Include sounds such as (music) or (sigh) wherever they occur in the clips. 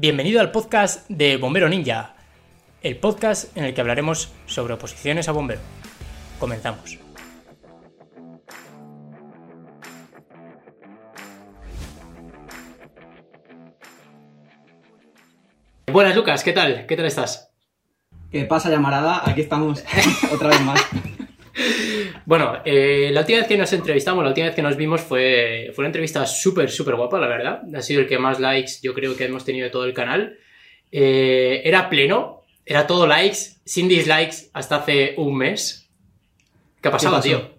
Bienvenido al podcast de Bombero Ninja, el podcast en el que hablaremos sobre oposiciones a bombero. Comenzamos. Buenas Lucas, ¿qué tal? ¿Qué tal estás? ¿Qué pasa, llamarada? Aquí estamos (laughs) otra vez más. Bueno, eh, la última vez que nos entrevistamos, la última vez que nos vimos fue, fue una entrevista súper, súper guapa, la verdad. Ha sido el que más likes yo creo que hemos tenido de todo el canal. Eh, era pleno, era todo likes, sin dislikes hasta hace un mes. ¿Qué ha pasado, tío?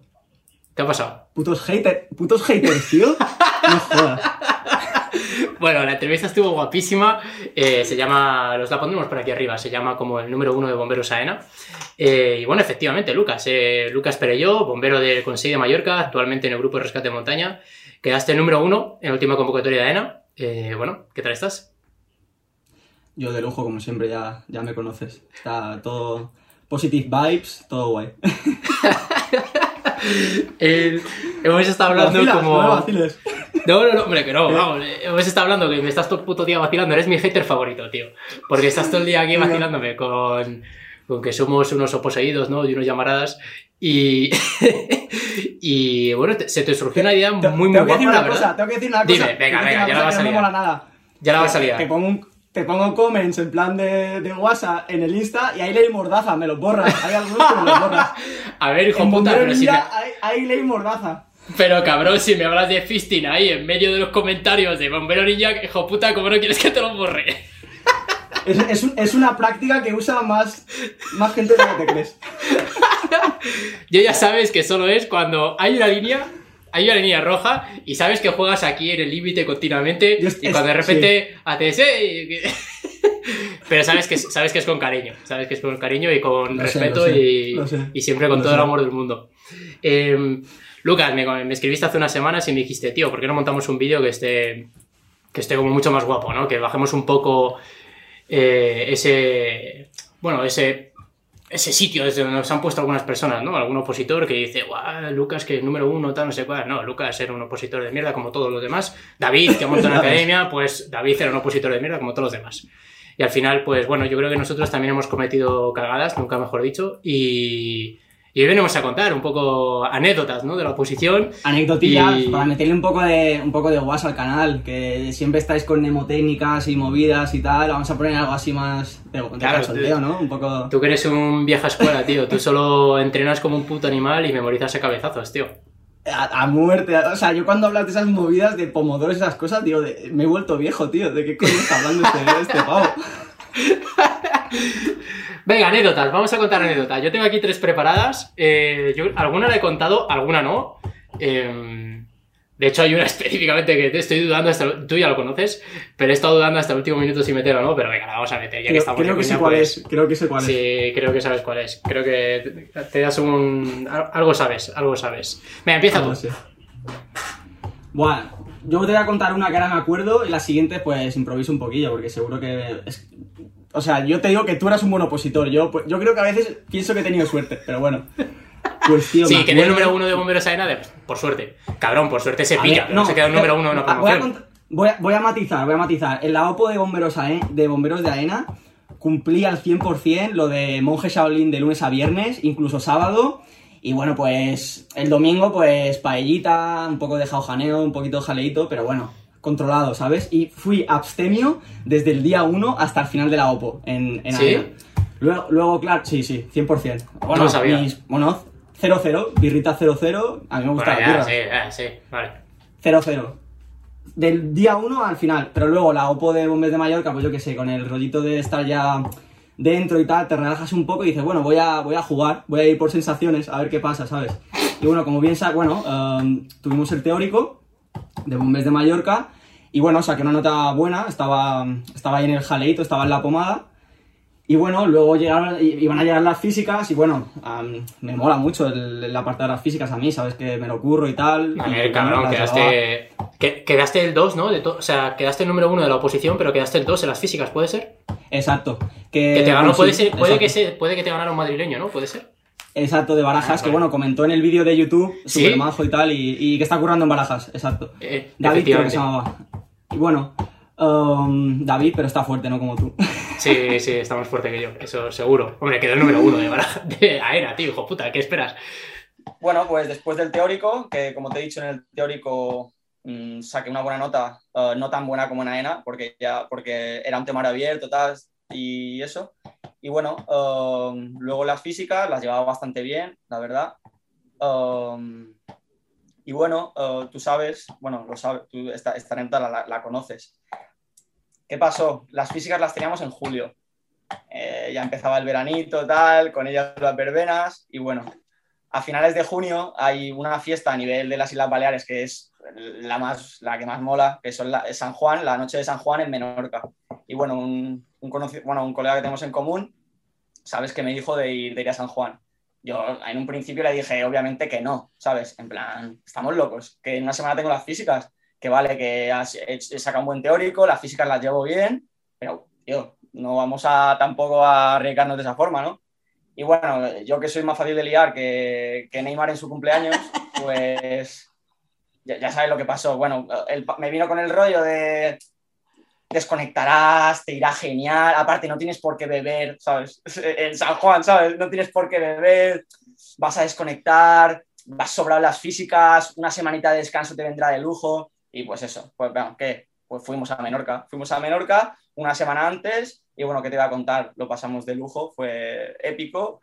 ¿Qué ha pasado? Putos, hater, putos haters, tío. No jodas. Bueno, la entrevista estuvo guapísima. eh, se llama, los la pondremos por aquí arriba, se llama como el número uno de Bomberos AENA. Eh, y bueno, efectivamente, Lucas, eh, Lucas Perelló, bombero del Consejo de Mallorca, actualmente en el grupo de rescate de montaña. Quedaste el número uno en la última convocatoria de AENA. Eh, bueno, ¿qué tal estás? Yo de lujo, como siempre, ya, ya me conoces. Está todo positive vibes, todo guay. (laughs) Hemos estado hablando Vacilas, como. No. No, no, no, hombre, que no, vamos. eh, Hemos estado hablando que me estás todo el puto día vacilando. Eres mi hater favorito, tío. Porque estás todo el día aquí (laughs) Venga. vacilándome con, con que somos unos oposeídos, ¿no? Y unos llamaradas. Y. (laughs) y bueno, te- se te surgió una idea muy, Te- muy tengo guapa, que decir una cosa, tengo que decir una Dime, cosa. venga, decir venga, una ya la vas a no me liar. mola nada. Ya la vas a Te liar. pongo, un- te pongo comments en plan de, de WhatsApp en el Insta y ahí leí mordaza, me los borras. Hay algunos que me los borras. (laughs) A ver, hijo En puta, pero si me- ahí leí mordaza. Pero cabrón, si me hablas de fisting ahí en medio de los comentarios de Bombero Ninja, hijo puta, ¿cómo no quieres que te lo borre? Es, es, un- es una práctica que usa más, más gente de lo que te crees. (laughs) Yo ya sabes que solo es cuando hay una línea, hay una línea roja y sabes que juegas aquí en el límite continuamente y cuando de repente haces "Ey", que- (laughs) Pero sabes que, es- sabes que es con cariño, sabes que es con cariño y con Lo respeto sé, y, siempre con todo el amor del mundo. Eh, Lucas, me, me escribiste hace unas semanas y me dijiste, tío, ¿por qué no montamos un vídeo que esté, que esté como mucho más guapo, ¿no? Que bajemos un poco eh, ese, bueno, ese, ese sitio desde donde nos han puesto algunas personas, ¿no? Algún opositor que dice, guau, Lucas que es número uno, tal, no sé cuál. No, Lucas era un opositor de mierda como todos los demás. David, que montó una (laughs) academia, pues David era un opositor de mierda como todos los demás. Y al final, pues bueno, yo creo que nosotros también hemos cometido cagadas, nunca mejor dicho, y, y hoy venimos a contar un poco anécdotas, ¿no? De la oposición. Anecdotillas Y- para meterle un poco de un poco de guas al canal, que siempre estáis con mnemotécnicas y movidas y tal. Vamos a poner algo así más Claro, cachondeo, tú- ¿no? Un poco. Tú que eres un vieja escuela, tío. Tú solo entrenas como un puto animal y memorizas a cabezazos, tío. A, a muerte. O sea, yo cuando hablas de esas movidas de pomodoros y esas cosas, tío, de- me he vuelto viejo, tío. ¿De qué coño está hablando este, este pavo? (laughs) Venga, anécdotas, vamos a contar anécdotas. Yo tengo aquí tres preparadas. Eh, yo, alguna la he contado, alguna no. Eh, de hecho, hay una (laughs) específicamente que te estoy dudando, hasta, el- tú ya lo conoces, pero he estado dudando hasta el último minuto si meter o no, pero venga, la vamos a meter, ya que estamos creo que sé cuál pues- es. Creo que sé cuál es. Sí, creo que sabes cuál es. Creo que te, das un... Algo sabes, algo sabes. Venga, empieza tú. Bueno, yo te voy a contar una que ahora me acuerdo y la siguiente pues improviso un poquillo porque seguro que... es- O sea, yo te digo que tú eras un buen opositor. Yo, pues, yo creo que a veces pienso que he tenido suerte, pero bueno. Pues tío, Sí, me que en el número uno de Bomberos Aena, de- por suerte. Cabrón, por suerte se A pilla, ver, no, se queda el número uno en una ah, voy a, voy, a, voy a matizar, voy a matizar. En la OPO de bomberos, AE de bomberos de AENA cumplí al 100% lo de monje Shaolin de lunes a viernes, incluso sábado. Y bueno, pues el domingo, pues paellita, un poco de jaujaneo, un poquito de jaleito, pero bueno, controlado, ¿sabes? Y fui abstemio desde el día 1 hasta el final de la OPO en, en ¿Sí? AENA. Luego, luego, claro, sí, sí, 100%. Bueno, No lo sabía. mis- bueno, 0-0, birrita 0-0, a mí me gusta Bueno, la ya, sí, eh, sí, vale. 0-0. Del día 1 al final. Pero luego la OPO de Bombes de Mallorca, pues yo qué sé, con el rollito de estar ya dentro y tal, te relajas un poco y dices, bueno, voy a, voy a jugar, voy a ir por sensaciones, a ver qué pasa, ¿sabes? Y bueno, como bien sabes, bueno, um, tuvimos el teórico de Bombes de Mallorca y bueno, saqué una nota buena, estaba, estaba ahí en el jaleito, estaba en la pomada. Y bueno, luego llegaron, iban a llegar las físicas y bueno, am, me mola mucho el, el apartado de las físicas a mí, sabes que me lo curro y tal. A ver, cabrón, quedaste. que- quedaste el 2, ¿no? De to- o sea, quedaste el número uno de la oposición, pero quedaste el 2 en las físicas, ¿puede ser? Exacto. Que, Que te ganó, bueno, puede sí, ser, puede exacto. que se, puede que te ganara un madrileño, ¿no? Puede ser. Exacto, de Barajas, Ah, que bueno, comentó en el vídeo de YouTube, ¿Sí? súper majo y tal, y, y que está currando en Barajas, exacto. Eh, David creo que se llamaba. Y bueno, um, David, pero está fuerte, no como tú. (laughs) Sí, sí, está más fuerte que yo, eso seguro. Hombre, quedó el número uno de, baraja, (laughs) de AENA, tío, hijo puta, ¿qué esperas? Bueno, pues después del teórico, que como te he dicho en el teórico mmm, saqué una buena nota, uh, no tan buena como en AENA, porque, ya, porque era un temario abierto tal, y eso. Y bueno, uh, luego las físicas las llevaba bastante bien, la verdad. Um, y bueno, uh, tú sabes, bueno, lo sabes, tú esta, esta anécdota la, conoces. ¿Qué pasó? Las físicas las teníamos en julio. Eh, ya empezaba el veranito, tal, con ellas las verbenas, y bueno, a finales de junio hay una fiesta a nivel de las Islas Baleares que es la, más, la que más mola, que son San Juan, la noche de San Juan en Menorca. Y bueno, un, un, conocido, bueno, un colega que tenemos en común, sabes que me dijo de ir, de ir a San Juan. Yo en un principio le dije, obviamente que no, ¿sabes? En plan, estamos locos, que en una semana tengo las físicas, que vale, que he, sacado un buen teórico, las físicas las llevo bien, pero, tío, no vamos a tampoco a arriesgarnos de esa forma, ¿no? Y bueno, yo que soy más fácil de liar que, que Neymar en su cumpleaños, pues ya, ya sabes lo que pasó. Bueno, me vino con el rollo de desconectarás, te irá genial, aparte no tienes por qué beber, ¿sabes? (laughs) En San Juan, ¿sabes? No tienes por qué beber, vas a desconectar, vas sobrado las físicas, una semanita de descanso te vendrá de lujo y pues eso, pues ¿qué? Pues fuimos a Menorca, fuimos a Menorca una semana antes y bueno, ¿qué te iba a contar? Lo pasamos de lujo, fue épico.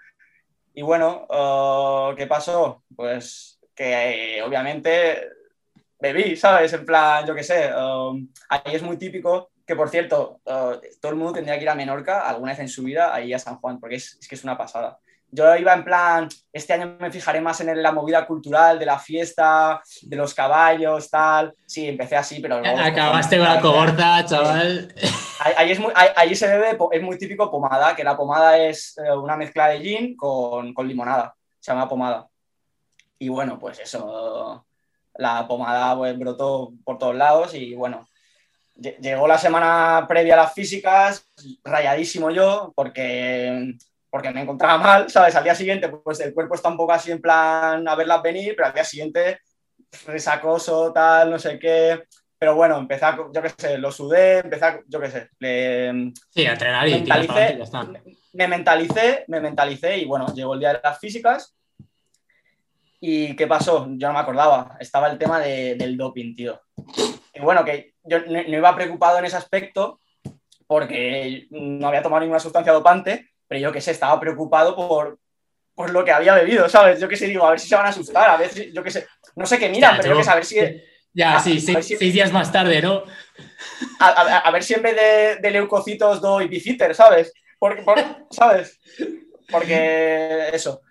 Y bueno, uh, ¿qué pasó? Pues que eh, obviamente bebí, ¿sabes? En plan, yo qué sé, um, ahí es muy típico que, por cierto, uh, todo el mundo tendría que ir a Menorca alguna vez en su vida, ahí a San Juan, porque es, es que es una pasada yo iba en plan, este año me fijaré más en la movida cultural de la fiesta, de los caballos, tal. Sí, empecé así, pero luego... Acabaste con la cohorta, chaval. Ahí, ahí, es muy, ahí, ahí, se bebe, es muy típico pomada, que la pomada es eh, una mezcla de gin con, con limonada, se llama pomada. Y bueno, pues eso, la pomada pues, brotó por todos lados y bueno, llegó la semana previa a las físicas, rayadísimo yo, porque porque me encontraba mal, ¿sabes? Al día siguiente, pues el cuerpo está un poco así en plan a verlas venir, pero al día siguiente resacoso, tal, no sé qué. Pero bueno, empecé, a, yo qué sé, lo sudé, empecé, a, yo qué sé. Le, sí, a entrenar y mentalicé, me mentalicé, me mentalicé y bueno, llegó el día de las físicas. ¿Y qué pasó? Yo no me acordaba. Estaba el tema de, del doping, tío. Y bueno, que yo no, no iba preocupado en ese aspecto porque no había tomado ninguna sustancia dopante, pero yo qué sé, estaba preocupado por, por lo que había bebido, ¿sabes? Yo qué sé, digo, a ver si se van a asustar, a ver si, yo qué sé, no sé qué miran, ya, pero yo qué sé, a ver si... Ya, a, sí, a seis, si, seis, días más tarde, ¿no? A, a, a ver si en vez de, de, leucocitos doy biciter, ¿sabes? Por, por, ¿Sabes? Porque eso.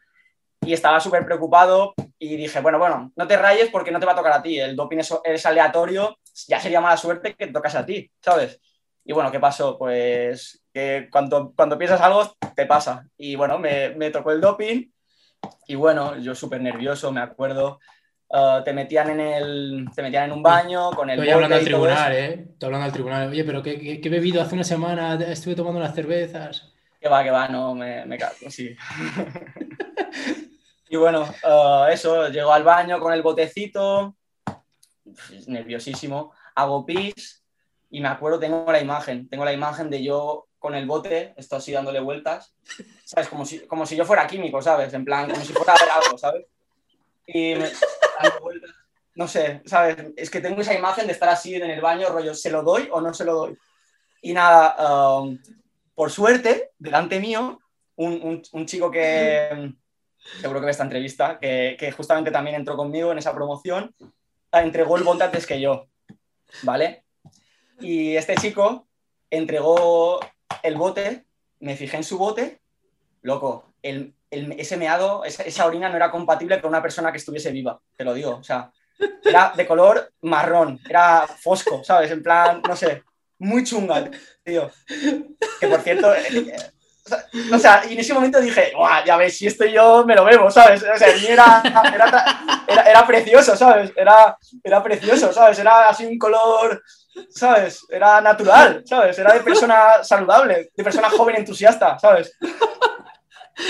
Y estaba súper preocupado y dije, bueno, bueno, no te rayes porque no te va a tocar a ti, el doping es, es aleatorio, ya sería mala suerte que te tocas a ti, ¿sabes? Y bueno, ¿qué pasó? Pues que cuando, cuando piensas algo, te pasa. Y bueno, me, me tocó el doping y bueno, yo súper nervioso, me acuerdo. Uh, te metían en el te metían en un baño con el estoy hablando al tribunal eh estoy hablando al tribunal oye pero ¿qué, qué, qué, he bebido hace una semana estuve tomando unas cervezas que va que va no me, me cago sí (laughs) y bueno uh, eso llego al baño con el botecito nerviosísimo hago pis y me acuerdo, tengo la imagen, tengo la imagen de yo con el bote, esto así dándole vueltas, ¿sabes? Como si, como si yo fuera químico, ¿sabes? En plan, como si fuera a ver algo, ¿sabes? Y me dando vueltas, no sé, ¿sabes? Es que tengo esa imagen de estar así en el baño, rollo, ¿se lo doy o no se lo doy? Y nada, um, por suerte, delante mío, un, un, un, chico que seguro que ve esta entrevista, que, que justamente también entró conmigo en esa promoción, entregó el bote antes que yo, ¿vale? Y este chico entregó el bote, me fijé en su bote, loco, el, el, ese meado, esa, esa, orina no era compatible con una persona que estuviese viva, te lo digo, o sea, era de color marrón, era fosco, ¿sabes? En plan, no sé, muy chunga, tío. Que por cierto, eh, o sea, y en ese momento dije, ya ves, si esto yo me lo bebo, ¿sabes? O sea, era, era, era, era precioso, ¿sabes? Era, era precioso, ¿sabes? Era así un color ¿sabes? Era natural, ¿sabes? Era de persona saludable, de persona joven entusiasta, ¿sabes? (laughs)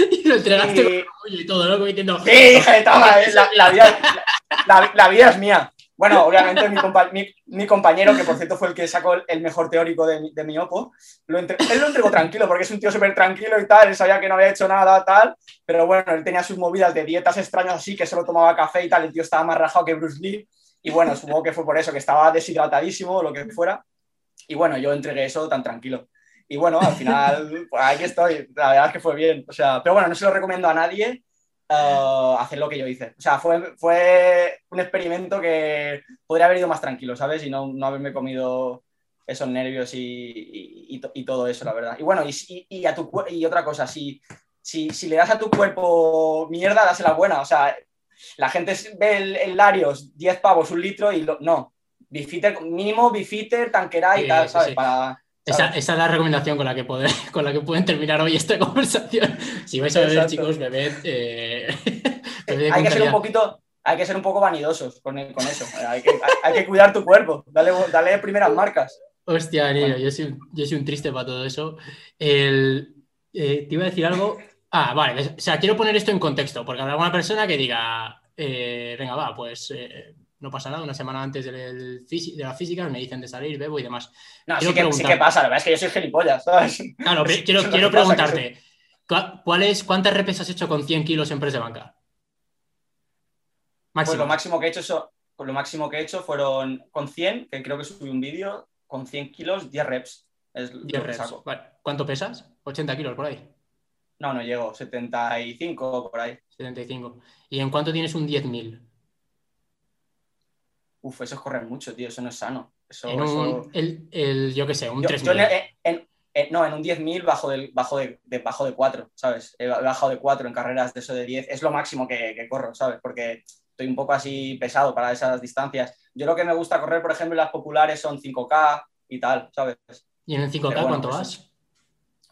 Y lo entregaste y, y todo, ¿no? Como diciendo... Sí, dije, toma, la, la, vida, la, la, vida es mía. Bueno, obviamente mi, compañero, que por cierto fue el que sacó el mejor teórico de, de mi OPO, lo él lo entregó tranquilo porque es un tío súper tranquilo y tal, él sabía que no había hecho nada, tal, pero bueno, él tenía sus movidas de dietas extrañas así, que solo tomaba café y tal, el tío estaba más rajado que Bruce Lee, y bueno, supongo que fue por eso, que estaba deshidratadísimo o lo que fuera, y bueno, yo entregué eso tan tranquilo. Y bueno, al final, pues aquí estoy, la verdad es que fue bien, o sea, pero bueno, no se lo recomiendo a nadie, uh, hacer lo que yo hice. O sea, fue, fue un experimento que podría haber ido más tranquilo, ¿sabes? Y no, no haberme comido esos nervios y, y, todo eso, la verdad. Y bueno, y, y, a tu, y otra cosa, si, si, si, le das a tu cuerpo mierda, dásela buena. O sea, la gente ve el, Larios, 10 pavos, un litro y no. Bifiter, mínimo bifiter, tanquera y tal, ¿sabes? Para, esa, esa, es la recomendación con la, que poder, (laughs) con la que pueden terminar hoy esta (laughs) conversación. Si vais a beber, chicos, bebed. Eh, (laughs) hay que ser un poquito, hay que ser un poco vanidosos con, con eso. Hay que, hay que, cuidar tu cuerpo. Dale, dale primeras marcas. Hostia, niño, yo, soy, yo soy un triste para todo eso. El, eh, te iba a decir algo. Ah, vale. O sea, quiero poner esto en contexto, porque habrá alguna persona que diga, eh, venga, va, pues no pasa nada, una semana antes de la física me dicen de salir, bebo y demás. No, sí que, sí que, pasa, la verdad es que yo soy gilipollas, ¿sabes? Claro, (laughs) quiero, quiero preguntarte, ¿cuántas repes has hecho con 100 kilos en press de banca? Máximo. Pues lo máximo que he hecho, lo máximo que he hecho fueron con 100, que creo que subí un vídeo, con 100 kilos, 10 reps. Es 10 reps. ¿Cuánto pesas? 80 kilos por ahí. No, no llego, 75 por ahí. 75. ¿Y en cuánto tienes un 10.000? Uf, eso es correr mucho, tío, eso no es sano. Eso, en un, El, yo qué sé, un 3.000. no, en un 10.000 bajo, del, bajo, de, bajo de 4, ¿sabes? He bajado de 4 en carreras de eso de 10. Es lo máximo que, corro, ¿sabes? Porque estoy un poco así pesado para esas distancias. Yo lo que me gusta correr, por ejemplo, en las populares son 5K y tal, ¿sabes? ¿Y en el 5K cuánto pues, vas?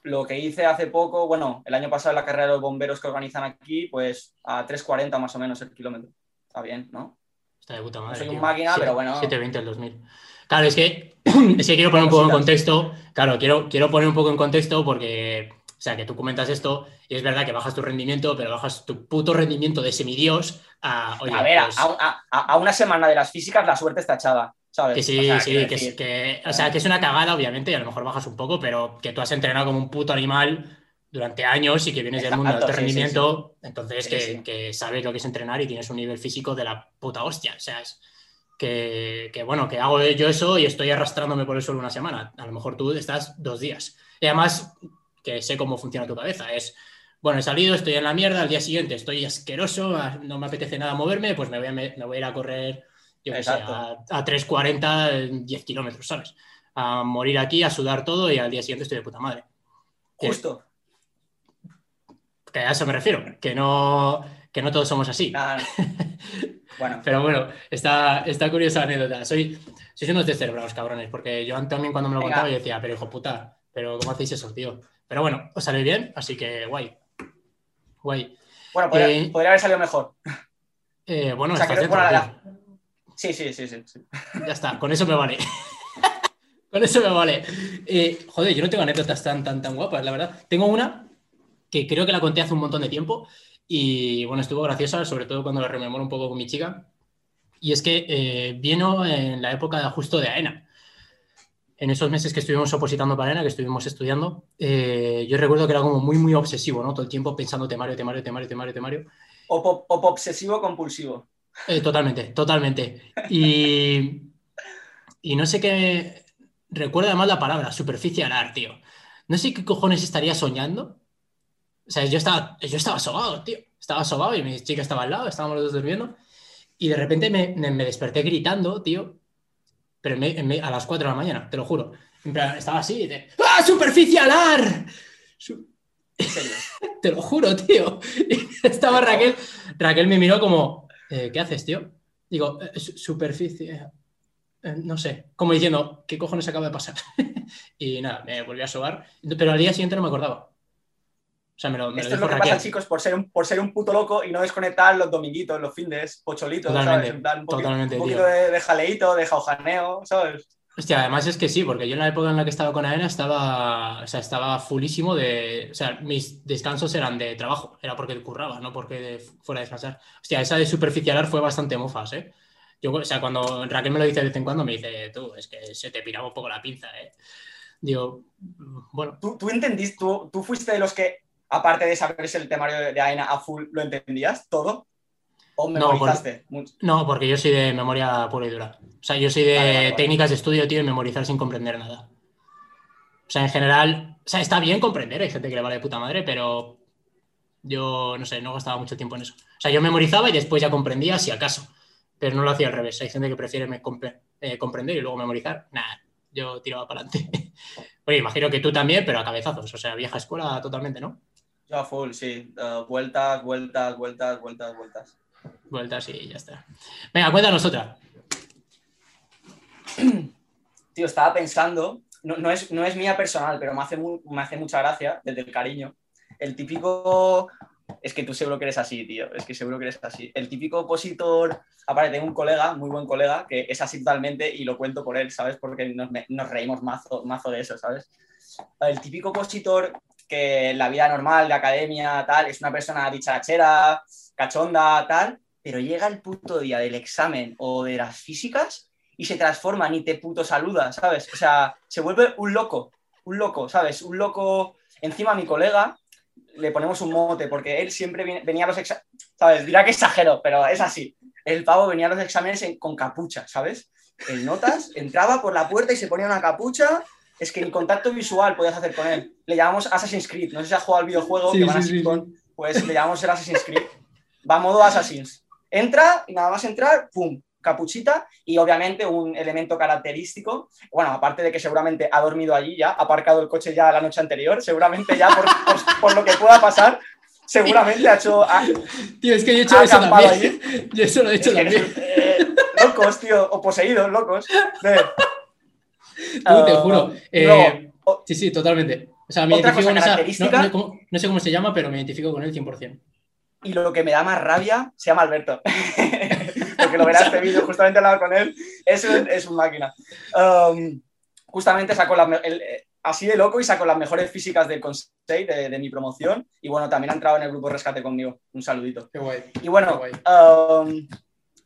Lo que hice hace poco, bueno, el año pasado en la carrera de los bomberos que organizan aquí, pues a 3.40 más o menos el kilómetro. Está bien, ¿no? Está de puta madre. Soy un máquina, pero bueno. 720 el 2000. Claro, es que, (clears throat) es que quiero poner un poco en contexto. Claro, quiero, quiero poner un poco en contexto porque, o sea, que tú comentas esto y es verdad que bajas tu rendimiento, pero bajas tu puto rendimiento de semidios a. a ver, pues a, una semana de las físicas la suerte está echada. ¿sabes? Que sí, sí, que, que, o sea, que es una cagada, obviamente, y a lo mejor bajas un poco, pero que tú has entrenado como un puto animal durante años y que vienes del mundo del rendimiento, entonces que, sabes lo que es entrenar y tienes un nivel físico de la puta hostia. O sea, es que, bueno, que hago yo eso y estoy arrastrándome por eso una semana. A lo mejor tú estás dos días. Y además, que sé cómo funciona tu cabeza. Es, bueno, he salido, estoy en la mierda, al día siguiente estoy asqueroso, no me apetece nada moverme, pues me voy a, me, voy a ir a correr, yo qué sé, a, a 3.40, 10 kilómetros, ¿sabes? A morir aquí, a sudar todo y al día siguiente estoy de puta madre. Justo. Que a eso me refiero, que no, que no todos somos así. (laughs) bueno. Pero bueno, está, está curiosa anécdota. Soy, sois unos descerebrados, cabrones, porque yo también cuando me lo contaba yo decía, pero hijo puta, pero ¿cómo hacéis eso, tío? Pero bueno, os sale bien, así que guay. Guay. Bueno, podría, eh, haber salido mejor. Eh, bueno, Sí, sí, sí, sí, Ya está, con eso me vale. (laughs) con eso me vale. Eh, joder, yo no tengo anécdotas tan, tan, tan guapas, la verdad. Tengo una que creo que la conté hace un montón de tiempo y bueno, estuvo graciosa, sobre todo cuando la rememoro un poco con mi chica. Y es que eh, vino en la época justo de AENA. En esos meses que estuvimos opositando para AENA, que estuvimos estudiando, eh, yo recuerdo que era como muy, muy obsesivo, ¿no? Todo el tiempo pensando temario, temario, temario, temario, temario. O, obsesivo compulsivo. Eh, totalmente, totalmente. Y, y no sé qué. Recuerda más la palabra, superficial tío. No sé qué cojones estaría soñando o sea, yo estaba, yo estaba sobado, tío. Estaba sobado y mi chica estaba al lado, estábamos los dos durmiendo. Y de repente me, me desperté gritando, tío. Pero a las 4 de la mañana, te lo juro. estaba así de, ¡Ah, superficialar! (laughs) te lo juro, tío. estaba Raquel. Raquel me miró como, eh, ¿qué haces, tío? Digo, eh, superficie. Eh, no sé, como diciendo, ¿qué cojones acaba de pasar? (laughs) y nada, me volví a sobar. Pero al día siguiente no me acordaba. Esto es lo que pasa, chicos, por ser, un, por ser un puto loco y no desconectar los dominguitos, los fines, pocholitos, ¿sabes? un, poquito, de, jaleito, de jaujaneo, ¿sabes? Hostia, además es que sí, porque yo en la época en la que estaba con AENA estaba, o sea, estaba fullísimo de. O sea, mis descansos eran de trabajo, era porque curraba, no porque fuera a descansar. Hostia, esa de superficialar fue bastante mofas, ¿eh? Yo, o sea, cuando Raquel me lo dice de vez en cuando, me dice, tú, es que se te piraba un poco la pinza, ¿eh? Digo, bueno. ¿Tú, tú entendiste, tú, tú fuiste de los que, aparte de saberse el temario de AENA a full, lo entendías todo? ¿O memorizaste? No, porque, no, porque yo soy de memoria pura y dura. O sea, yo soy de vale, vale, vale. técnicas de estudio, tío, y memorizar sin comprender nada. O sea, en general, o sea, está bien comprender, hay gente que le vale de puta madre, pero yo, no sé, no gastaba mucho tiempo en eso. O sea, yo memorizaba y después ya comprendía si acaso, pero no lo hacía al revés. Hay gente que prefiere me compre, eh, comprender y luego memorizar. Nada, yo tiraba para adelante. (laughs) Oye, imagino que tú también, pero a cabezazos, o sea, vieja escuela totalmente, ¿no? Yo a full, sí. Uh, vueltas, vueltas, vueltas, vueltas, vueltas. Vueltas y ya está. Venga, cuéntanos otra. (clears throat) Tío, estaba pensando, no, no, es, no es mía personal, pero me hace, muy, me hace mucha gracia, desde el cariño. El típico. Es que tú seguro que eres así, tío. Es que seguro que eres así. El típico opositor. Aparte, tengo un colega, muy buen colega, que es así totalmente y lo cuento por él, ¿sabes? Porque nos, nos reímos mazo, mazo de eso, ¿sabes? El típico opositor que en la vida normal de academia, tal, es una persona dicharachera, cachonda, tal, pero llega el puto día del examen o de las físicas y se transforma, ni te puto saluda, ¿sabes? O sea, se vuelve un loco, un loco, ¿sabes? Un loco. Encima, mi colega le ponemos un mote porque él siempre venía a los exámenes, ¿sabes? Dirá que exagero, pero es así. El pavo venía a los exámenes en, con capucha, ¿sabes? En notas, entraba por la puerta y se ponía una capucha. Es que ni contacto visual podías hacer con él. Le llamamos Assassin's Creed. No sé si has jugado al videojuego sí, que van sí, así sí. Pues le llamamos el Assassin's Creed. Va a modo Assassin's. Entra y nada más entrar, ¡pum! capuchita y obviamente un elemento característico, bueno, aparte de que seguramente ha dormido allí ya, ha aparcado el coche ya la noche anterior, seguramente ya por, por, por lo que pueda pasar, seguramente ha hecho... Ha, tío, es que yo he hecho eso también. Allí. (laughs) Yo eso lo he hecho es también. eh, locos, tío, o poseídos, locos. De, (laughs) Tú, te juro. Uh, eh, no, sí, sí, totalmente. O sea, me identifico con esa... No, no, no, sé cómo se llama, pero me identifico con él 100%. Y lo que me da más rabia se llama Alberto. (laughs) porque lo verás (laughs) este vídeo, justamente hablaba con él, es un, es un máquina. Um, justamente sacó la, el, así de loco y sacó las mejores físicas del consejo de, de, mi promoción y bueno, también ha entrado en el grupo Rescate conmigo. Un saludito. Qué guay. Y bueno, guay. Um,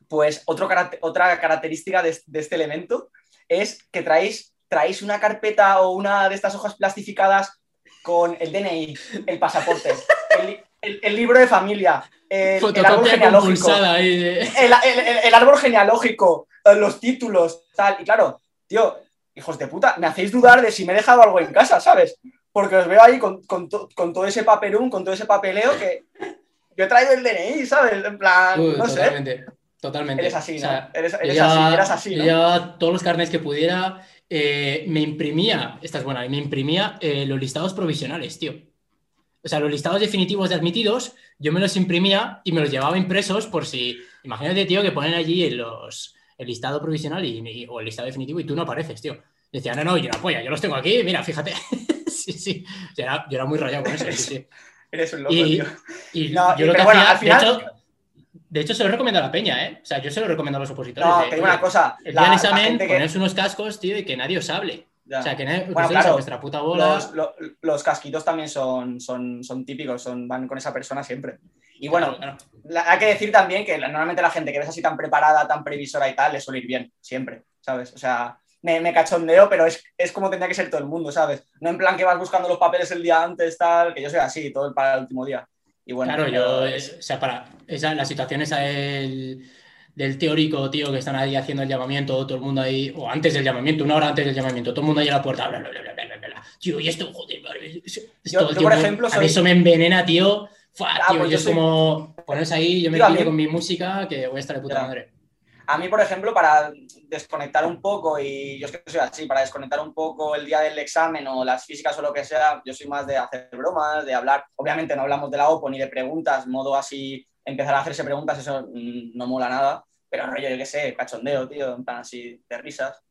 pues otro, otra característica de, de, este elemento es que traéis, traéis una carpeta o una de estas hojas plastificadas con el DNI, el pasaporte, el, el, el libro de familia, el, el, árbol genealógico, el, árbol genealógico, eh, los títulos, tal. Y claro, tío, hijos de puta, me hacéis dudar de si me he dejado algo en casa, ¿sabes? Porque os veo ahí con, con, to, con todo ese papelón, con todo ese papeleo que yo he traído el DNI, ¿sabes? En plan, uh, no totalmente, sé. Totalmente. Eres así, o sea, ¿no? Eres, así, eras así, ¿no? Ya todos los carnets que pudiera, eh, me imprimía, esta es buena, me imprimía eh, los listados provisionales, tío. O sea, los listados definitivos de admitidos, yo me los imprimía y me los llevaba impresos por si. Imagínate, tío, que ponen allí los, el listado provisional y, y, o el listado definitivo y tú no apareces, tío. Decía, no, no, yo no apoya, yo los tengo aquí, mira, fíjate. (laughs) sí, sí. Yo era, yo era, muy rayado con eso, sí, sí. (laughs) Eres un loco, y, tío. Y no, yo lo que bueno, hacía, al final... de, hecho, de hecho, se lo recomiendo a la peña, ¿eh? O sea, yo se lo recomiendo a los opositores. No, de, te digo una cosa. El día examen, ponerse que... unos cascos, tío, y que nadie os hable. Ya. O sea, que no, bueno, pues claro, nuestra puta bola. Los, los, los, casquitos también son, son, son típicos, son, van con esa persona siempre. Y bueno, claro, claro. La, hay que decir también que normalmente la gente que ves así tan preparada, tan previsora y tal, le suele ir bien, siempre, ¿sabes? O sea, me, me cachondeo, pero es, es, como tendría que ser todo el mundo, ¿sabes? No en plan que vas buscando los papeles el día antes, tal, que yo soy así, todo para el último día. Y bueno, claro, yo, es, o sea, para esa, la situación esa del del teórico, tío, que están ahí haciendo el llamamiento, todo el mundo ahí, o antes del llamamiento, una hora antes del llamamiento, todo el mundo ahí a la puerta, bla, bla, bla, bla, bla, bla. Tío, y esto, joder, yo, yo, por ejemplo, soy... a mí eso me envenena, tío. Fua, ah, tío, pues yo, yo soy... como, pones ahí, yo me quedo con mi música, que voy a estar de puta ya. madre. A mí, por ejemplo, para desconectar un poco, y yo es que soy así, para desconectar un poco el día del examen o las físicas o lo que sea, yo soy más de hacer bromas, de hablar. Obviamente no hablamos de la OPO ni de preguntas, modo así, empezar a hacerse preguntas, eso no mola nada pero rollo, yo qué sé, cachondeo, tío, en plan así de risas.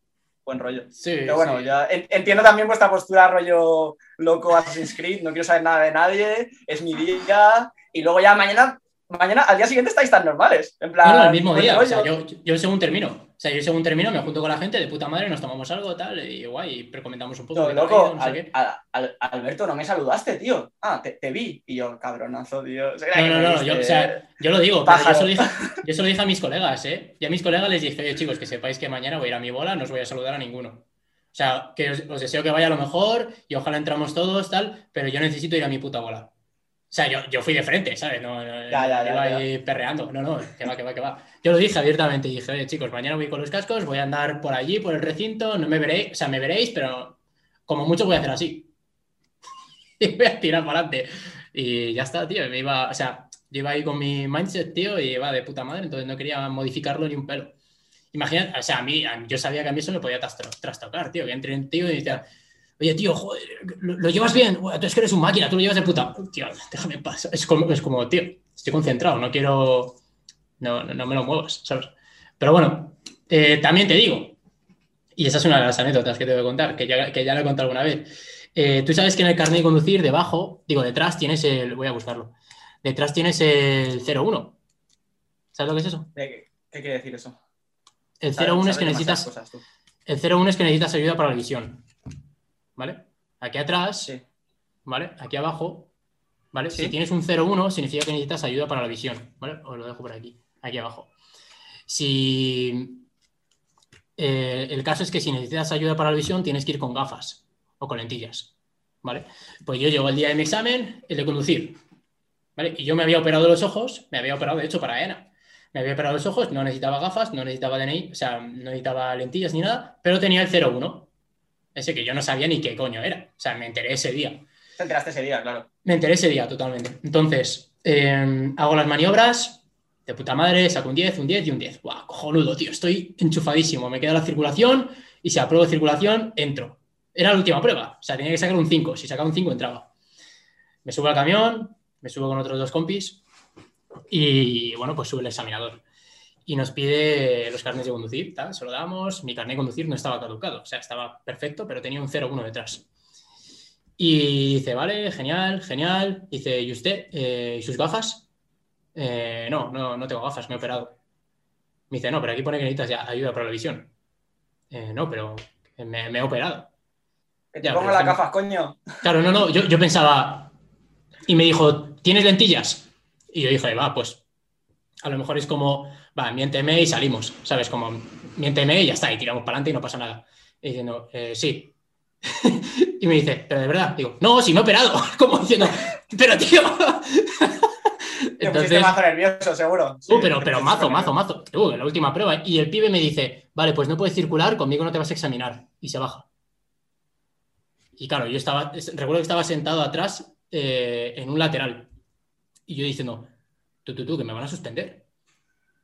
Buen rollo. Sí, pero bueno, sí. ya entiendo también vuestra postura, rollo loco Assassin's (laughs) Creed, no quiero saber nada de nadie, es mi día, y luego ya mañana mañana, al día siguiente estáis tan normales. En plan, No, no, el mismo día. O sea, yo, yo según termino. O sea, yo según termino me junto con la gente de puta madre, nos tomamos algo, tal, y guay, y precomentamos un poco. No, loco, sé Al- qué. Al- Al- Alberto, no me saludaste, tío. Ah, te, te vi. Y yo, cabronazo, tío. O sea, No, no, no, viste- yo, o sea, yo lo digo, pero yo se lo, dije, (laughs) yo se lo dije a mis colegas, ¿eh? Y a mis colegas les dije, oye, chicos, que sepáis que mañana voy a ir a mi bola, no os voy a saludar a ninguno. O sea, que os, os deseo que vaya lo mejor y ojalá entramos todos, tal, pero yo necesito ir a mi puta bola. Sea, yo, yo fui de frente, ¿sabes? No, no, Ya, ya, iba ya. ahí perreando. No, no, que va, que va, que va. Yo lo dije abiertamente dije, oye, chicos, mañana voy con los cascos, voy a andar por allí, por el recinto, no me veréis, o sea, me veréis, pero como mucho voy a hacer así. (laughs) y voy a tirar para adelante. Y ya está, tío. Me iba, o sea, yo iba ahí con mi mindset, tío, y iba de puta madre, entonces no quería modificarlo ni un pelo. Imagínate, o sea, a mí, yo sabía que a mí eso me podía trastocar, tío. Que entre un tío y decía, oye, tío, joder, ¿lo, lo llevas bien? Tú es que eres un máquina, tú lo llevas de puta. Tío, déjame en paz. Es como, es como, tío, estoy concentrado, no quiero. No, no, no me lo muevas, ¿sabes? Pero bueno, eh, también te digo, y esa es una de las anécdotas que te voy a contar, que ya, que ya lo he contado alguna vez. Eh, tú sabes que en el carnet de conducir, debajo, digo, detrás tienes el. Voy a buscarlo. Detrás tienes el 01. ¿Sabes lo que es eso? ¿Qué, qué quiere decir eso? El Sabes- 01 es que necesitas. cosas. El 01 es que necesitas ayuda para la visión. ¿Vale? Aquí atrás, Sí. ¿vale? Aquí abajo, ¿vale? Sí. Si tienes un 01, significa que necesitas ayuda para la visión, ¿vale? Os lo dejo por aquí, aquí abajo. Si. eh, el caso es que si necesitas ayuda para la visión, tienes que ir con gafas o con lentillas, ¿vale? Pues yo llego el día de mi examen, el de conducir, ¿vale? Y yo me había operado los ojos, me había operado de hecho para ENA. Me había operado los ojos, no necesitaba gafas, no necesitaba DNI, o sea, no necesitaba lentillas ni nada, pero tenía el 01. Ese que yo no sabía ni qué coño era. O sea, me enteré ese día. Te enteraste ese día, claro. Me enteré ese día totalmente. Entonces, eh, hago las maniobras, de puta madre, saco un 10, un 10 y un 10. ¡Guau! Cojonudo, tío. Estoy enchufadísimo. Me queda la circulación y si apruebo circulación, entro. Era la última prueba. O sea, tenía que sacar un 5. Si sacaba un 5, entraba. Me subo al camión, me subo con otros dos compis y, bueno, pues sube el examinador. Y nos pide los carnes de conducir, tal, se lo damos. Mi carnet de conducir no estaba caducado, o sea, estaba perfecto, pero tenía un 0,1 detrás. Y dice, vale, genial, genial. Dice, ¿y usted? eh, ¿Y sus gafas? "Eh, no, no, no tengo gafas, me he operado. Me dice, no, pero aquí pone que necesitas ya ayuda para la visión. "Eh, no, pero me, me he operado. Que te Ya, pongo pero las gafas, coño. Claro, no, no, yo, yo pensaba. Y me dijo, ¿tienes lentillas? Y yo dije, va, pues a lo mejor es como, va, miénteme y salimos, ¿sabes? Como, miénteme y ya está, y tiramos para adelante y no pasa nada. Y diciendo, "Eh, sí. (laughs) y me dice, ¿pero de verdad? Digo, no, sí me he operado. (laughs) Como diciendo, pero tío. (laughs) Te pusiste mazo nervioso, seguro. Sí, Uh, pero, te pero mazo, mazo, mazo. Uh, la última prueba. Y el pibe me dice, vale, pues no puedes circular, conmigo no te vas a examinar. Y se baja. Y claro, yo estaba, es- recuerdo que estaba sentado atrás eh, en un lateral. Y yo diciendo, tú, tú, tú, que me van a suspender.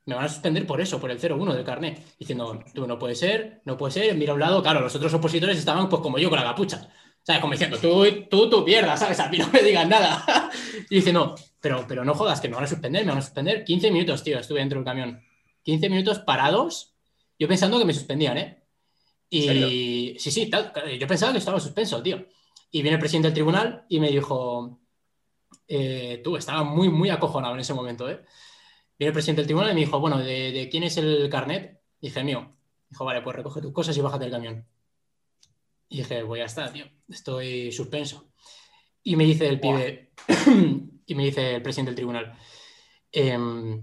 Me van a suspender por eso, por el 0-1 del carnet. Diciendo, tú, no puede ser, no puede ser. Mira a un lado, claro, los otros opositores estaban pues como yo con la capucha. ¿Sabes? Como diciendo, tú, tú, tu mierda, ¿sabes? A mí no me digas nada. (laughs) y dice, no, pero, pero no jodas, que me van a suspender, me van a suspender. 15 minutos, tío, estuve dentro del camión. 15 minutos parados, yo pensando que me suspendían, ¿eh? Y sí, sí, tal, yo pensaba que estaba suspenso, tío. Y viene el presidente del tribunal y me dijo, eh, tú, estaba muy, muy acojonado en ese momento, ¿eh? Viene el presidente del tribunal y me dijo, bueno, ¿de, de quién es el carnet? Dije, mío. Dijo, vale, pues recoge tus cosas y bájate del camión. Y dije, pues ya está, tío, estoy suspenso. Y me dice el pibe, (clears throat) y me dice el presidente del tribunal, em,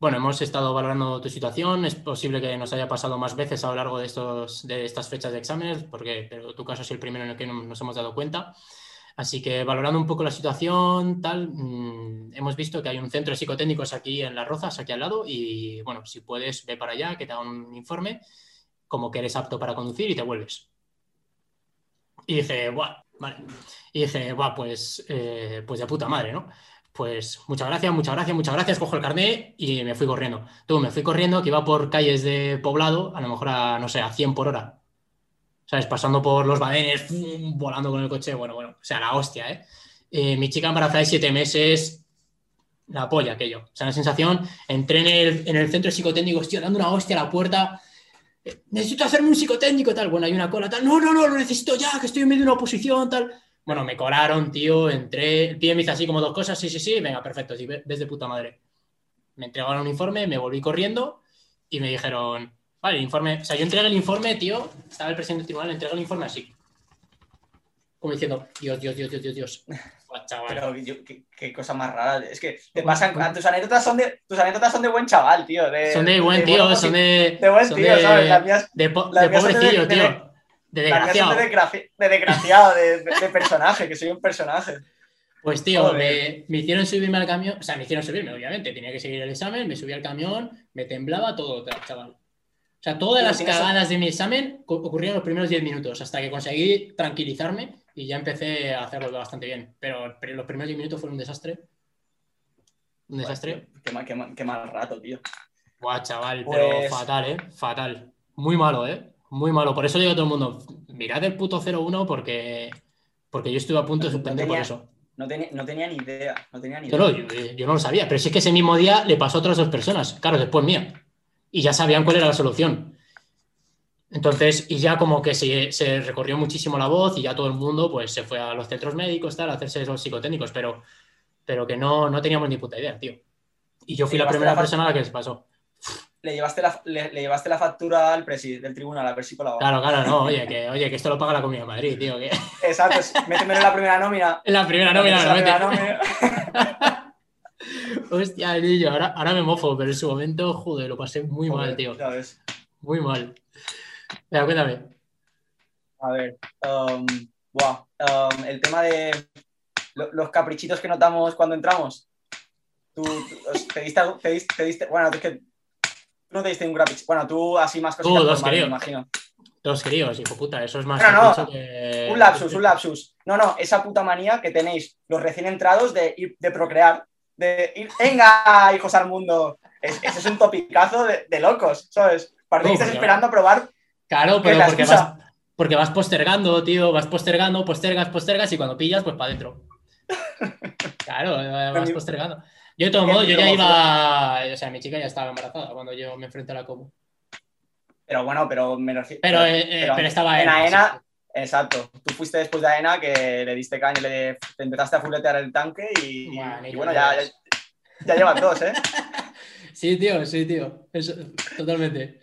bueno, hemos estado valorando tu situación, es posible que nos haya pasado más veces a lo largo de, estos, de estas fechas de exámenes, porque pero tu caso es el primero en el que no- nos hemos dado cuenta. Así que valorando un poco la situación, tal, mm, hemos visto que hay un centro de psicotécnicos aquí en Las Rozas, aquí al lado, y bueno, si puedes, ve para allá, que te hagan un informe, como que eres apto para conducir y te vuelves. Y dije, Buah, vale. Y dije, Buah, pues, eh, pues de puta madre, ¿no? Pues muchas gracias, muchas gracias, muchas gracias, cojo el carnet y me fui corriendo. Tú, me fui corriendo, que iba por calles de poblado, a lo mejor a, no sé, a 100 por hora. ¿Sabes? Pasando por los badenes, volando con el coche, bueno, bueno, o sea, la hostia, ¿eh? Eh, mi chica embarazada de siete meses, la polla aquello. O sea, una sensación, entré en el, en el centro psicotécnico, estoy dando una hostia a la puerta, eh, necesito hacerme un psicotécnico, tal, bueno, hay una cola, tal, no, no, no, lo necesito ya, que estoy en medio de una oposición, tal. Bueno, me colaron, tío, entré. El pibe me hizo así como dos cosas, sí, sí, sí, venga, perfecto, sí, ve- ves de puta madre. Me entregaron un informe, me volví corriendo y me dijeron, vale, el informe. O sea, yo entregué el informe, tío, estaba el presidente del tribunal, entregué el informe así. Como diciendo, Dios, Dios, Dios, Dios, Dios, Dios. (laughs) Buah, chaval. Pero yo- qué, qué cosa más rara. Es que te pasan. Tus anécdotas son de, tus anécdotas son de buen chaval, tío. De, Son de buen tío, son de. de buen son tío, de- ¿sabes? Las mías, De, po- las mías pobrecillo, de- tío. de- desgraciado. de, desgraci- de desgraciado, de, personaje, que soy un personaje. Pues tío, me, me hicieron subirme al camión, o sea, me hicieron subirme, obviamente, tenía que seguir el examen, me subí al camión, me temblaba todo, chaval. O sea, todas las cagadas de mi examen ocurrieron los primeros 10 minutos, hasta que conseguí tranquilizarme y ya empecé a hacerlo bastante bien. Pero los primeros 10 minutos fueron un desastre. Un desastre. Qué mal, qué mal, qué mal rato, tío. Buah, chaval, pero Pues- fatal, ¿eh? Fatal. Muy malo, ¿eh? Muy malo. Por eso digo a todo el mundo, mirad el puto 0-1 porque, porque yo estuve a punto de No suspender por eso. No tenía, no tenía ni idea. No tenía ni idea. Yo, yo no lo sabía, pero sí que ese mismo día le pasó a otras dos personas, claro, después mía. Y ya sabían cuál era la solución. Entonces, y ya como que se, se recorrió muchísimo la voz y ya todo el mundo pues se fue a los centros médicos, tal, a hacerse los psicotécnicos, pero, pero que no, no teníamos ni puta idea, tío. Y yo fui la primera la persona a la que les pasó. Le, llevaste la, le, le llevaste la factura al presi del tribunal, a ver si colaba. Claro, claro, no, oye, (laughs) que, oye, que esto lo paga la Comunidad de Madrid, tío. Que... Exacto, métemelo (laughs) en la primera nómina. En la primera nómina me lo mete. en la primera nómina. Hostia, niño, ahora, ahora me mofo, pero en su momento, joder, lo pasé muy mal, tío. ya ves. Muy mal. Venga, cuéntame. A ver, um, buah, um, el tema de lo- los caprichitos que notamos cuando entramos. Tú, te, diste, te, diste, te diste- bueno, es que tú no te diste un caprichito. Bueno, tú así más cositas Tú, dos, me imagino. Dos críos, hijo puta, eso es más no, que- Un lapsus, un lapsus. No, no, esa puta manía que tenéis los recién entrados de, de procrear. De ir, venga, hijos al mundo. Es- ese es un topicazo de, de locos, ¿sabes? Parece que estás esperando a probar. Claro, ¿Qué pero porque vas, porque vas postergando, tío, vas postergando, postergas, postergas y cuando pillas, pues para adentro. (laughs) Claro, eh, vas postergando. Yo de todo modo, yo ya iba, o sea, mi chica ya estaba embarazada cuando yo me enfrenté a la Como. Pero bueno, pero me refiero. Pero, eh, eh, pero pero estaba en AENA. Exacto. Tú fuiste después de AENA que le diste caña, le, te empezaste a fuletear el tanque y, Bueno, y ya, ya, llevan dos, ¿eh? (laughs) Sí, tío, sí, tío. Eso, totalmente.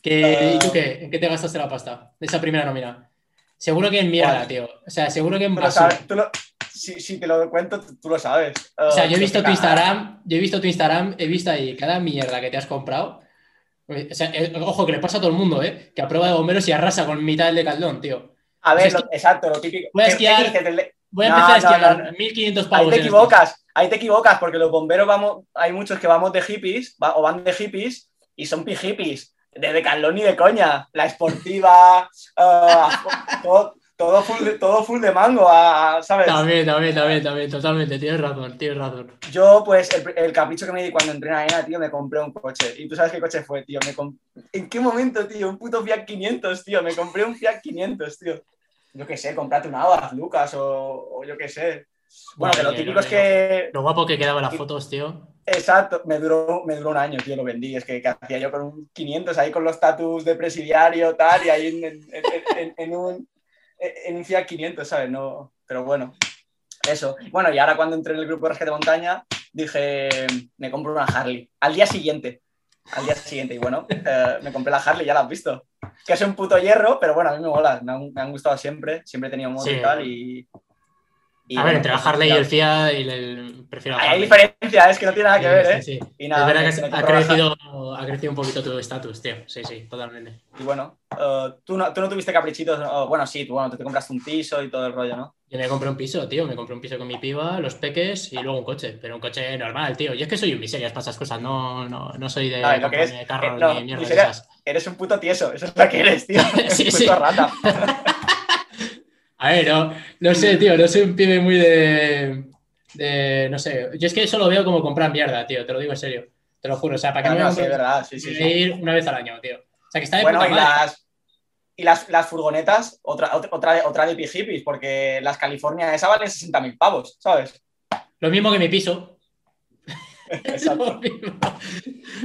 ¿Qué, Ah. ¿Y tú qué? ¿En qué te gastaste la pasta? De esa primera nómina. Seguro que en mierda, tío. O sea, seguro que en basura. tú lo- si, si te lo cuento, tú, lo sabes. O sea, yo he visto qué tu. Instagram, yo he visto tu Instagram, he visto ahí cada mierda que te has comprado. O sea, eh, ojo, que le pasa a todo el mundo, ¿eh? Que aprueba de bomberos y arrasa con mitad del de caldón, tío. A ver, Es que- lo- exacto, lo típico. Voy a ¿Qué- qué esquiar. Voy a No, empezar a no, esquiar no, no. 1500 Ahí pavos. te en estos. equivocas, ahí te equivocas, porque los bomberos vamos, hay muchos que vamos de hippies, va- o van de hippies, y son hippies, de decalón ni de coña. La esportiva, (laughs) ah, todo, todo, full de, todo full de mango, ¿sabes? También, también, también, también, totalmente, tienes razón, tienes razón. Yo, pues, el, el capricho que me di cuando entré en AENA, tío, me compré un coche. Y tú sabes qué coche fue, tío. Me ¿En qué momento, tío? Un puto Fiat 500, tío. Me compré un Fiat 500, tío. Yo qué sé, comprate un Abarth, Lucas, o, o yo qué sé. Bueno, que lo típico es que... Lo guapo que quedaban las fotos, tío. Exacto, me duró, me duró un año, tío, lo vendí. Es que, que hacía yo con un 500 ahí con los tatus de presidiario, tal, y ahí en, en- en- en- en un, en un Fiat 500, ¿sabes? No, pero bueno, eso. Bueno, y ahora cuando entré en el grupo de rescate de montaña, dije, me compro una Harley. Al día siguiente, al día siguiente, y bueno, eh, me compré la Harley, ya la has visto. Que es un puto hierro, pero bueno, a mí me mola, me han, me han gustado siempre, siempre he tenido modo Sí. y tal, y... y a ver, entre la pues, Harley y el Fiat, y el, prefiero la Hay diferencia, es que no tiene nada que Sí, ver, sí, ¿eh? sí. Y nada, es verdad que ha la crecido, ha crecido un poquito tu estatus, tío. Sí, sí, totalmente. Y bueno, eh, ¿tú, no, tú no tuviste caprichitos, ¿no? bueno, sí, tú, bueno, te compraste un piso y todo el rollo, ¿no? Yo me compré un piso, tío. Me compré un piso con mi piba, los peques y luego un coche. Pero un coche normal, tío. Yo es que soy un miserias para esas cosas. No, no, no soy de Ay, lo que comprarme eres- carros eh, no, ni mierdas de miseria- esas. Eres un puto tieso, eso es lo que eres, tío. Eres (laughs) Sí, un sí. puto rata. (laughs) A ver, no, no sé, tío. No soy un pibe muy de, de. No sé. Yo es que eso lo veo como comprar mierda, tío. Te lo digo en serio. Te lo juro. O sea, ¿para qué No, no, a sí, verdad, sí, sí, sí. ir una vez al año, tío? O sea, que está de Bueno, puta y madre. las, y las, las furgonetas, otra, otra, otra de, hippies, porque las California esa valen 60.000 pavos, ¿sabes? Lo mismo que mi piso. Exacto. (laughs)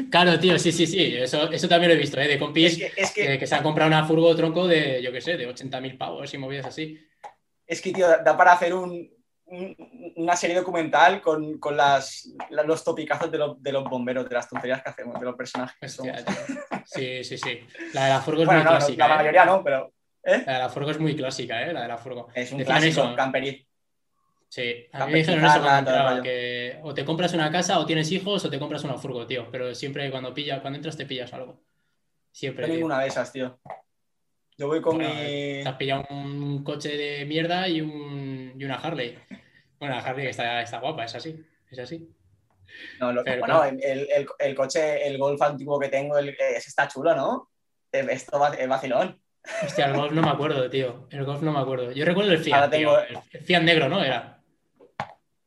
Claro, tío, sí, sí, sí. Eso, eso también lo he visto, ¿eh? De compis Es que, es que que, que se han comprado una furgo tronco de, yo qué sé, de 80.000 pavos y movidas así. Es que, tío, da para hacer un, un- una serie documental con, con las, la- los topicazos de, los- de los bomberos, de las tonterías que hacemos, de los personajes que somos. Sí, sí, sí. La de la Furgo es Bueno, muy no, no, clásica. la ¿eh? mayoría no, pero ¿eh? La de la Furgo es muy clásica, ¿eh? La de la Furgo. es un Decían clásico, eso. camperiz. Sí, a mí me dijeron eso cuando entraba, que o te compras una casa o tienes hijos o te compras una furgo, tío. Pero siempre cuando pillas, cuando entras te pillas algo. Siempre, No ninguna de esas, tío. Yo voy con Bueno, mi... Te has pillado un coche de mierda y, un, y una Harley. Bueno, la Harley que está, está guapa, es así. Es así. No, lo- Pero bueno, el, el- el coche, el Golf antiguo que tengo, el, ese está chulo, ¿no? Eh, Esto va- es vacilón. Hostia, el golf no me acuerdo, tío. El golf no me acuerdo. Yo recuerdo el Fiat, Ahora tengo- tío. El, el Fiat negro, ¿no? Era.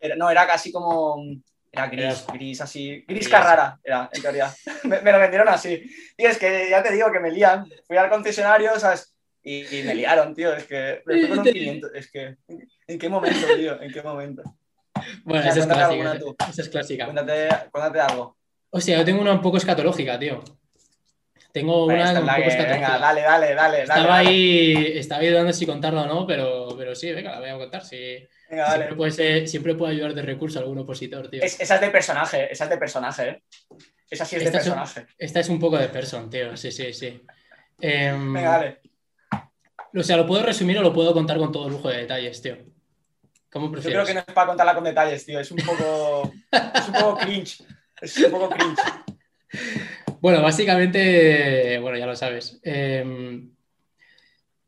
Era- no, era casi como... Era gris, Era- gris así. Gris. Carrara, era, en teoría. (laughs) me, me lo vendieron así. Tío, es que ya te digo que me lían. Fui al concesionario, ¿sabes? Y, y me liaron, tío. Es que... me fui con un 500, Es que... ¿En qué momento, tío? ¿En qué momento? Bueno, esa es clásica. alguna. Esa es clásica. Cuéntate, cuéntate algo. Hostia, yo tengo una un poco escatológica, tío. Tengo una un poco que- venga, dale, dale, dale. dale, Estaba dale. ahí, estaba ahí dudando si contarla o no, pero, pero sí, venga, la voy a contar. Sí. Venga, dale. Siempre, puede ser- siempre puede ayudar de recurso algún opositor, tío. Es- esa es de personaje, esa es de personaje, ¿eh? Esa sí es de Esta es un- personaje. Esta es un poco de person, tío. Sí, sí, sí. Em, Venga, dale. o sea, lo puedo resumir o lo puedo contar con todo lujo de detalles, tío. ¿Cómo Yo prefieres? creo que no es para contarla con detalles, tío. Es un poco. (laughs) es un poco cringe. Es un poco cringe. Bueno, básicamente, bueno, ya lo sabes. Em,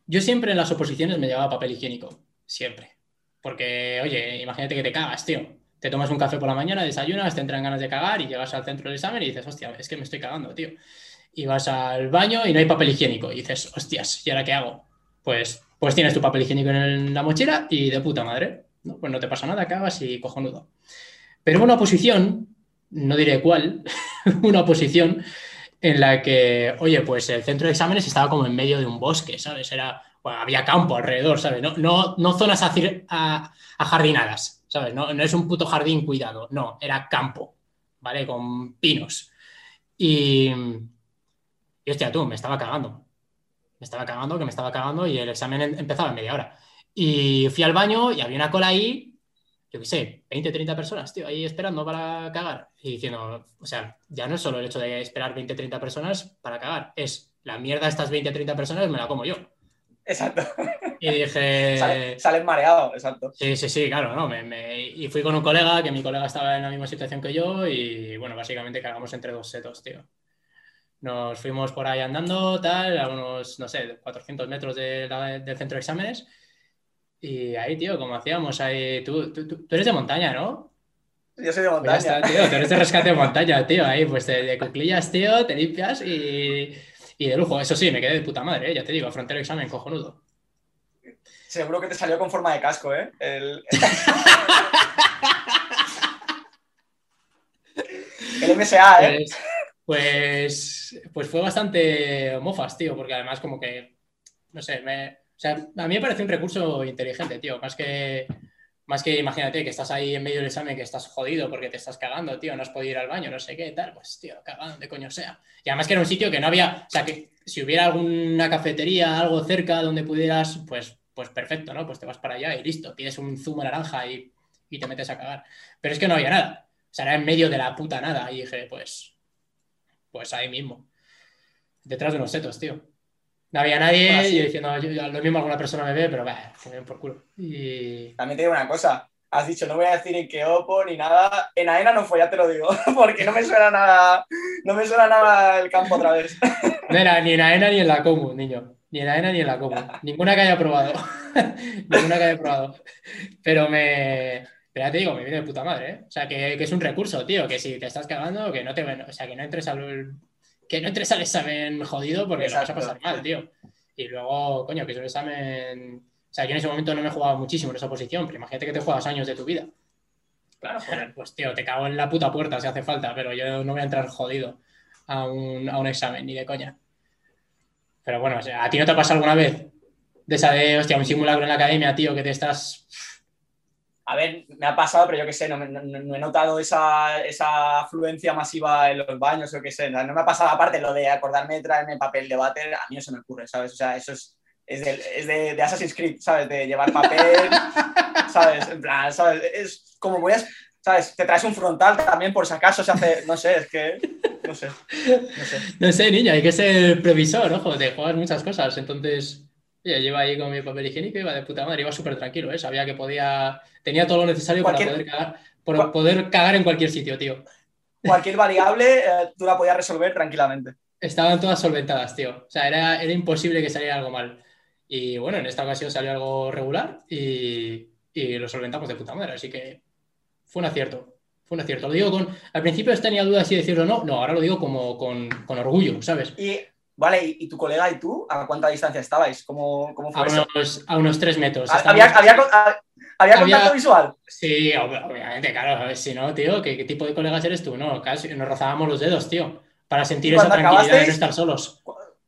yo siempre en las oposiciones me llevaba papel higiénico. Siempre. Porque, oye, imagínate que te cagas, tío. Te tomas un café por la mañana, desayunas, te entran ganas de cagar y llegas al centro del examen y dices, hostia, es que me estoy cagando, tío. Y vas al baño y no hay papel higiénico. Y dices, hostias, ¿y ahora qué hago? Pues, pues tienes tu papel higiénico en la mochila y de puta madre. Pues no te pasa nada, cagas y cojonudo. Pero una oposición, no diré cuál, (laughs) una oposición en la que, oye, pues el centro de exámenes estaba como en medio de un bosque, ¿sabes? Era, había campo alrededor, ¿sabes? No, no, no zonas acir- a- ajardinadas, ¿sabes? No, no es un puto jardín cuidado, no, era campo, ¿vale? Con pinos. Y, y hostia, tú, me estaba cagando. Me estaba cagando, que me estaba cagando y el examen em- empezaba en media hora. Y fui al baño y había una cola ahí yo qué sé, 20, 30 personas, tío, ahí esperando para cagar. Y diciendo, o sea, ya no es solo el hecho de esperar 20, 30 personas para cagar, es la mierda de estas 20, 30 personas me la como yo. Exacto. Y dije... (laughs) Sale- Sales mareado, exacto. Sí, sí, sí, claro, ¿no? Me, me- Y fui con un colega, que mi colega estaba en la misma situación que yo, y bueno, básicamente cagamos entre dos setos, tío. Nos fuimos por ahí andando, tal, a unos, no sé, 400 metros de la- del centro de exámenes. Y ahí, tío, como hacíamos ahí, tú, tú, tú- tú eres de montaña, ¿no? Yo soy de Pues ya montaña. está, tío, tú eres de rescate de montaña, (laughs) tío, ahí, pues de, de cuclillas, tío, te limpias y, y de lujo. Eso sí, me quedé de puta madre, ¿eh? ya te digo, afronté el examen cojonudo. Seguro que te salió con forma de casco, ¿eh? El, (laughs) el MSA, ¿eh? Pues, pues, pues fue bastante mofas, tío, porque además como que, no sé, me, o sea, a mí me parece un recurso inteligente, tío, más que, más que imagínate que estás ahí en medio del examen que estás jodido porque te estás cagando, tío, no has podido ir al baño, no sé qué, tal, pues, tío, cagado, de coño sea. Y además que era un sitio que no había, o sea, que si hubiera alguna cafetería, algo cerca donde pudieras, pues, pues perfecto, ¿no? Pues te vas para allá y listo, pides un zumo naranja y, y te metes a cagar. Pero es que no había nada. O sea, era en medio de la puta nada. Y dije, pues, pues ahí mismo. Detrás de unos setos, tío. No había nadie Bueno, sí. y diciendo, yo- yo- lo mismo alguna persona me ve, pero bah, que me den por culo. Y También te digo una cosa. Has dicho, no voy a decir en qué opo ni nada. En AENA no fue, ya te lo digo. (laughs) Porque no me suena nada. No me suena nada el campo otra vez. (laughs) no era ni en AENA ni en la Comu, niño. Ni en AENA ni en la Comu. Ninguna que haya probado. (laughs) Ninguna que haya probado. Pero me. Pero ya te digo, me viene de puta madre, ¿eh? O sea, que, que es un recurso, tío. Que si te estás cagando, que no te o sea, que no entres al. Que no entres al examen jodido porque lo vas a Exacto. pasar mal, tío. Y luego, coño, que es un examen. O sea, yo en ese momento no me jugaba muchísimo en esa posición, pero imagínate que te juegas años de tu vida. Claro, (laughs) joder. Pues tío, te cago en la puta puerta si hace falta, pero yo no voy a entrar jodido a un, a un examen, ni de coña. Pero bueno, o sea, ¿a ti no te ha pasado alguna vez de esa de, hostia, un simulacro en la academia, tío, que te estás... A ver, me ha pasado, pero yo qué sé, no, no- no he notado esa, esa afluencia masiva en los baños o qué sé. No me ha pasado aparte lo de acordarme de traerme papel de váter, a mí eso me ocurre, ¿sabes? O sea, eso es es, de, es de, de Assassin's Creed, ¿sabes? De llevar papel, (laughs) ¿sabes? En plan, ¿sabes? Es como voy a... ¿Sabes? Te traes un frontal también por si acaso se hace... No sé, es que... No sé. No sé. No sé, niña, hay que ser previsor, ojo, de jugar muchas cosas. Entonces, oye, lleva ahí con mi papel higiénico, iba de puta madre, iba súper tranquilo, ¿eh? Sabía que podía... Tenía todo lo necesario para Cualquier- poder cagar, por poder cagar en cualquier sitio, tío. Cualquier variable eh, tú la podías resolver tranquilamente. Estaban todas solventadas, tío. O sea, era, era imposible que saliera algo mal. Y bueno, en esta ocasión salió algo regular y, y lo solventamos de puta madre. Así que fue un acierto. Fue un acierto. Lo digo con. Al principio tenía dudas si decirlo o no. No, ahora lo digo como con, con orgullo, ¿sabes? Y, vale, ¿y, y tu colega y tú a cuánta distancia estabais? ¿Cómo, cómo A fue eso? unos, a unos tres metros. ¿Ha- Estábamos- ¿Había, había, con- ha- había Había- contacto visual? Sí, ob- obviamente, claro. a ver, Si no, tío, ¿qué, qué tipo de colegas eres tú? No, casi nos rozábamos los dedos, tío. Para sentir ¿Y esa tranquilidad de no estar solos.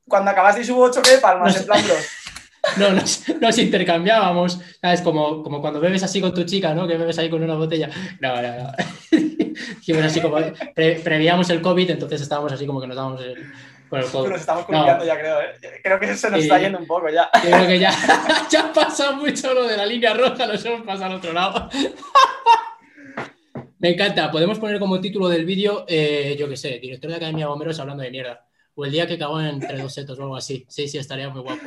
Cuando acabasteis hubo choque de palmas, No en plan bros. (laughs) No, nos, nos intercambiábamos, ¿sabes? Como, como cuando bebes así con tu chica, ¿no? Que bebes ahí con una botella. No, no, no. (laughs) Así como. pre- prevíamos el COVID, entonces estábamos así como que nos dábamos el, codo. (laughs) Nos estamos No. columpiando ya, creo, ¿eh? Creo que se nos está yendo un poco ya. Yo (laughs) creo que ya, (laughs) ya ha pasado mucho lo de la línea roja, nos hemos pasado al otro lado. Me encanta. Podemos poner como título del vídeo, eh, yo qué sé, director de Academia de Bomberos hablando de mierda. O el día que cagó entre dos setos o algo así. Sí, sí, estaría muy guapo.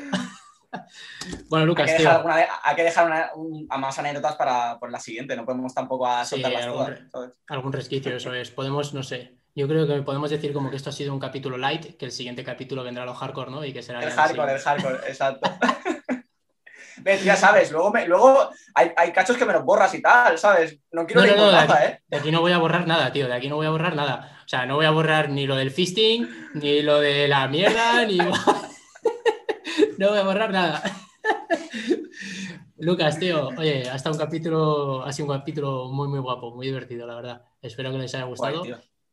bueno, Hay Lucas, que tío. dejar, alguna- hay que dejar una- un- a más anécdotas para por la siguiente, no podemos tampoco a Sí, algún todas. Algún resquicio, eso es. Podemos, no sé. Yo creo que podemos decir como que esto ha sido un capítulo light, que el siguiente capítulo vendrá lo hardcore, ¿no? Y que será El hardcore, el hardcore, exacto. (laughs) Ves, ya sabes, luego, me- luego hay, hay cachos que me los borras y tal, ¿sabes? No quiero No, no, ningún no, de nada, aquí, ¿eh? de aquí no voy a borrar nada, tío. De aquí no voy a borrar nada. O sea, no voy a borrar ni lo del fisting, ni lo de la mierda, (laughs) ni. no voy a borrar nada. (laughs) Lucas, tío, oye, ha estado un capítulo, ha sido un capítulo muy, muy guapo, muy divertido, la verdad. Espero que les haya gustado.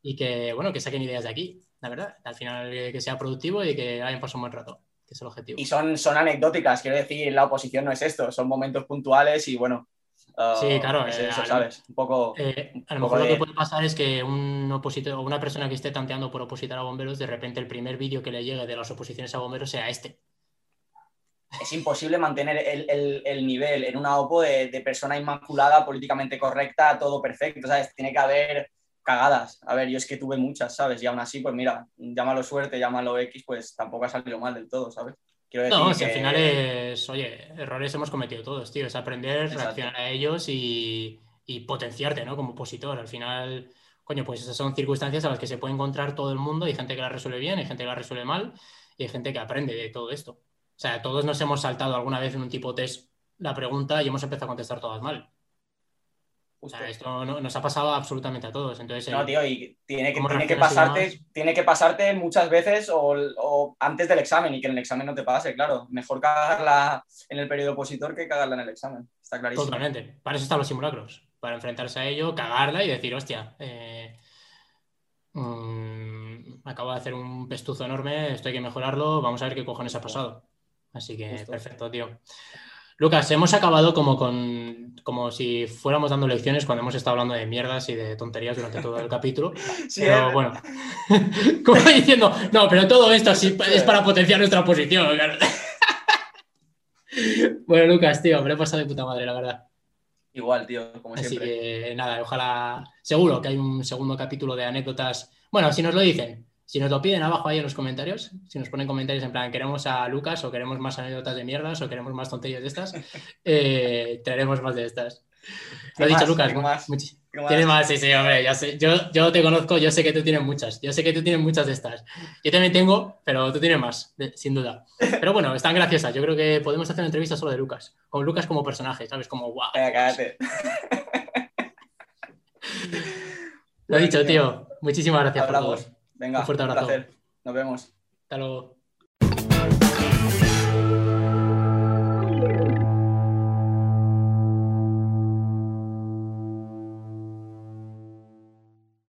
Y que, bueno, que saquen ideas de aquí, la verdad. Al final, que, que sea productivo y que hayan pasado un buen rato, que es el objetivo. Y son, son anecdóticas, quiero decir, la oposición no es esto, son momentos puntuales y bueno. uh, Sí, claro, es eh, eso, ¿sabes? Un poco. Eh, a lo mejor lo que puede pasar es que un opositor una persona que esté tanteando por opositar a bomberos, de repente el primer vídeo que le llegue de las oposiciones a bomberos sea este. es imposible mantener el, el- el nivel en una OPO de, de persona inmaculada, políticamente correcta, todo perfecto, ¿sabes? Tiene que haber cagadas. A ver, yo es que tuve muchas, ¿sabes? Y aún así, pues mira, llámalo suerte, llámalo X, pues tampoco ha salido mal del todo, ¿sabes? Quiero decir No, si al final es, oye, errores hemos cometido todos, tío, es aprender, Exacto. reaccionar a ellos y, y potenciarte, ¿no? Como opositor. Al final, coño, pues esas son circunstancias a las que se puede encontrar todo el mundo. Hay gente que las resuelve bien, hay gente que las resuelve mal y hay gente que aprende de todo esto. O sea, todos nos hemos saltado alguna vez en un tipo test la pregunta y hemos empezado a contestar todas mal. O sea, esto no- nos ha pasado absolutamente a todos. Entonces, No, el- tío, y tiene que, tiene que pasarte, tiene que pasarte muchas veces o, o antes del examen y que en el examen no te pase, claro. Mejor cagarla en el periodo opositor que cagarla en el examen. Está clarísimo. Totalmente. Para eso están los simulacros. Para enfrentarse a ello, cagarla y decir, hostia, eh, mm, acabo de hacer un pestuzo enorme, esto hay que mejorarlo, vamos a ver qué cojones ha pasado. Así que Justo. perfecto, tío. Lucas, hemos acabado como con como si fuéramos dando lecciones cuando hemos estado hablando de mierdas y de tonterías durante todo el capítulo. (laughs) Sí, Pero eh, bueno, (laughs) como diciendo, no, pero todo esto sí (laughs) es para potenciar nuestra posición. claro. Bueno, Lucas, tío, me lo he pasado de puta madre, la verdad. Igual, tío, como Así siempre. que nada, ojalá, seguro que hay un segundo capítulo de anécdotas. Bueno, si nos lo dicen, si nos lo piden abajo ahí en los comentarios, si nos ponen comentarios en plan, queremos a Lucas o queremos más anécdotas de mierdas o queremos más tonterías de estas, (laughs) eh, traeremos más de estas. Lo ha ¿Qué dicho? Lucas, ¿Qué más? muchi- ¿Qué más? Tiene más, sí, sí, hombre, ya sé. Yo, yo te conozco, yo sé que tú tienes muchas. Yo sé que tú tienes muchas de estas. Yo también tengo, pero tú tienes más, de- sin duda. Pero bueno, están graciosas. Yo creo que podemos hacer una entrevista solo de Lucas. Con Lucas como personaje, ¿sabes? Como, wow. Venga, cállate. Lo he dicho, tío. Muchísimas gracias por todo. Venga, Un fuerte un abrazo. placer. Nos vemos. Hasta luego.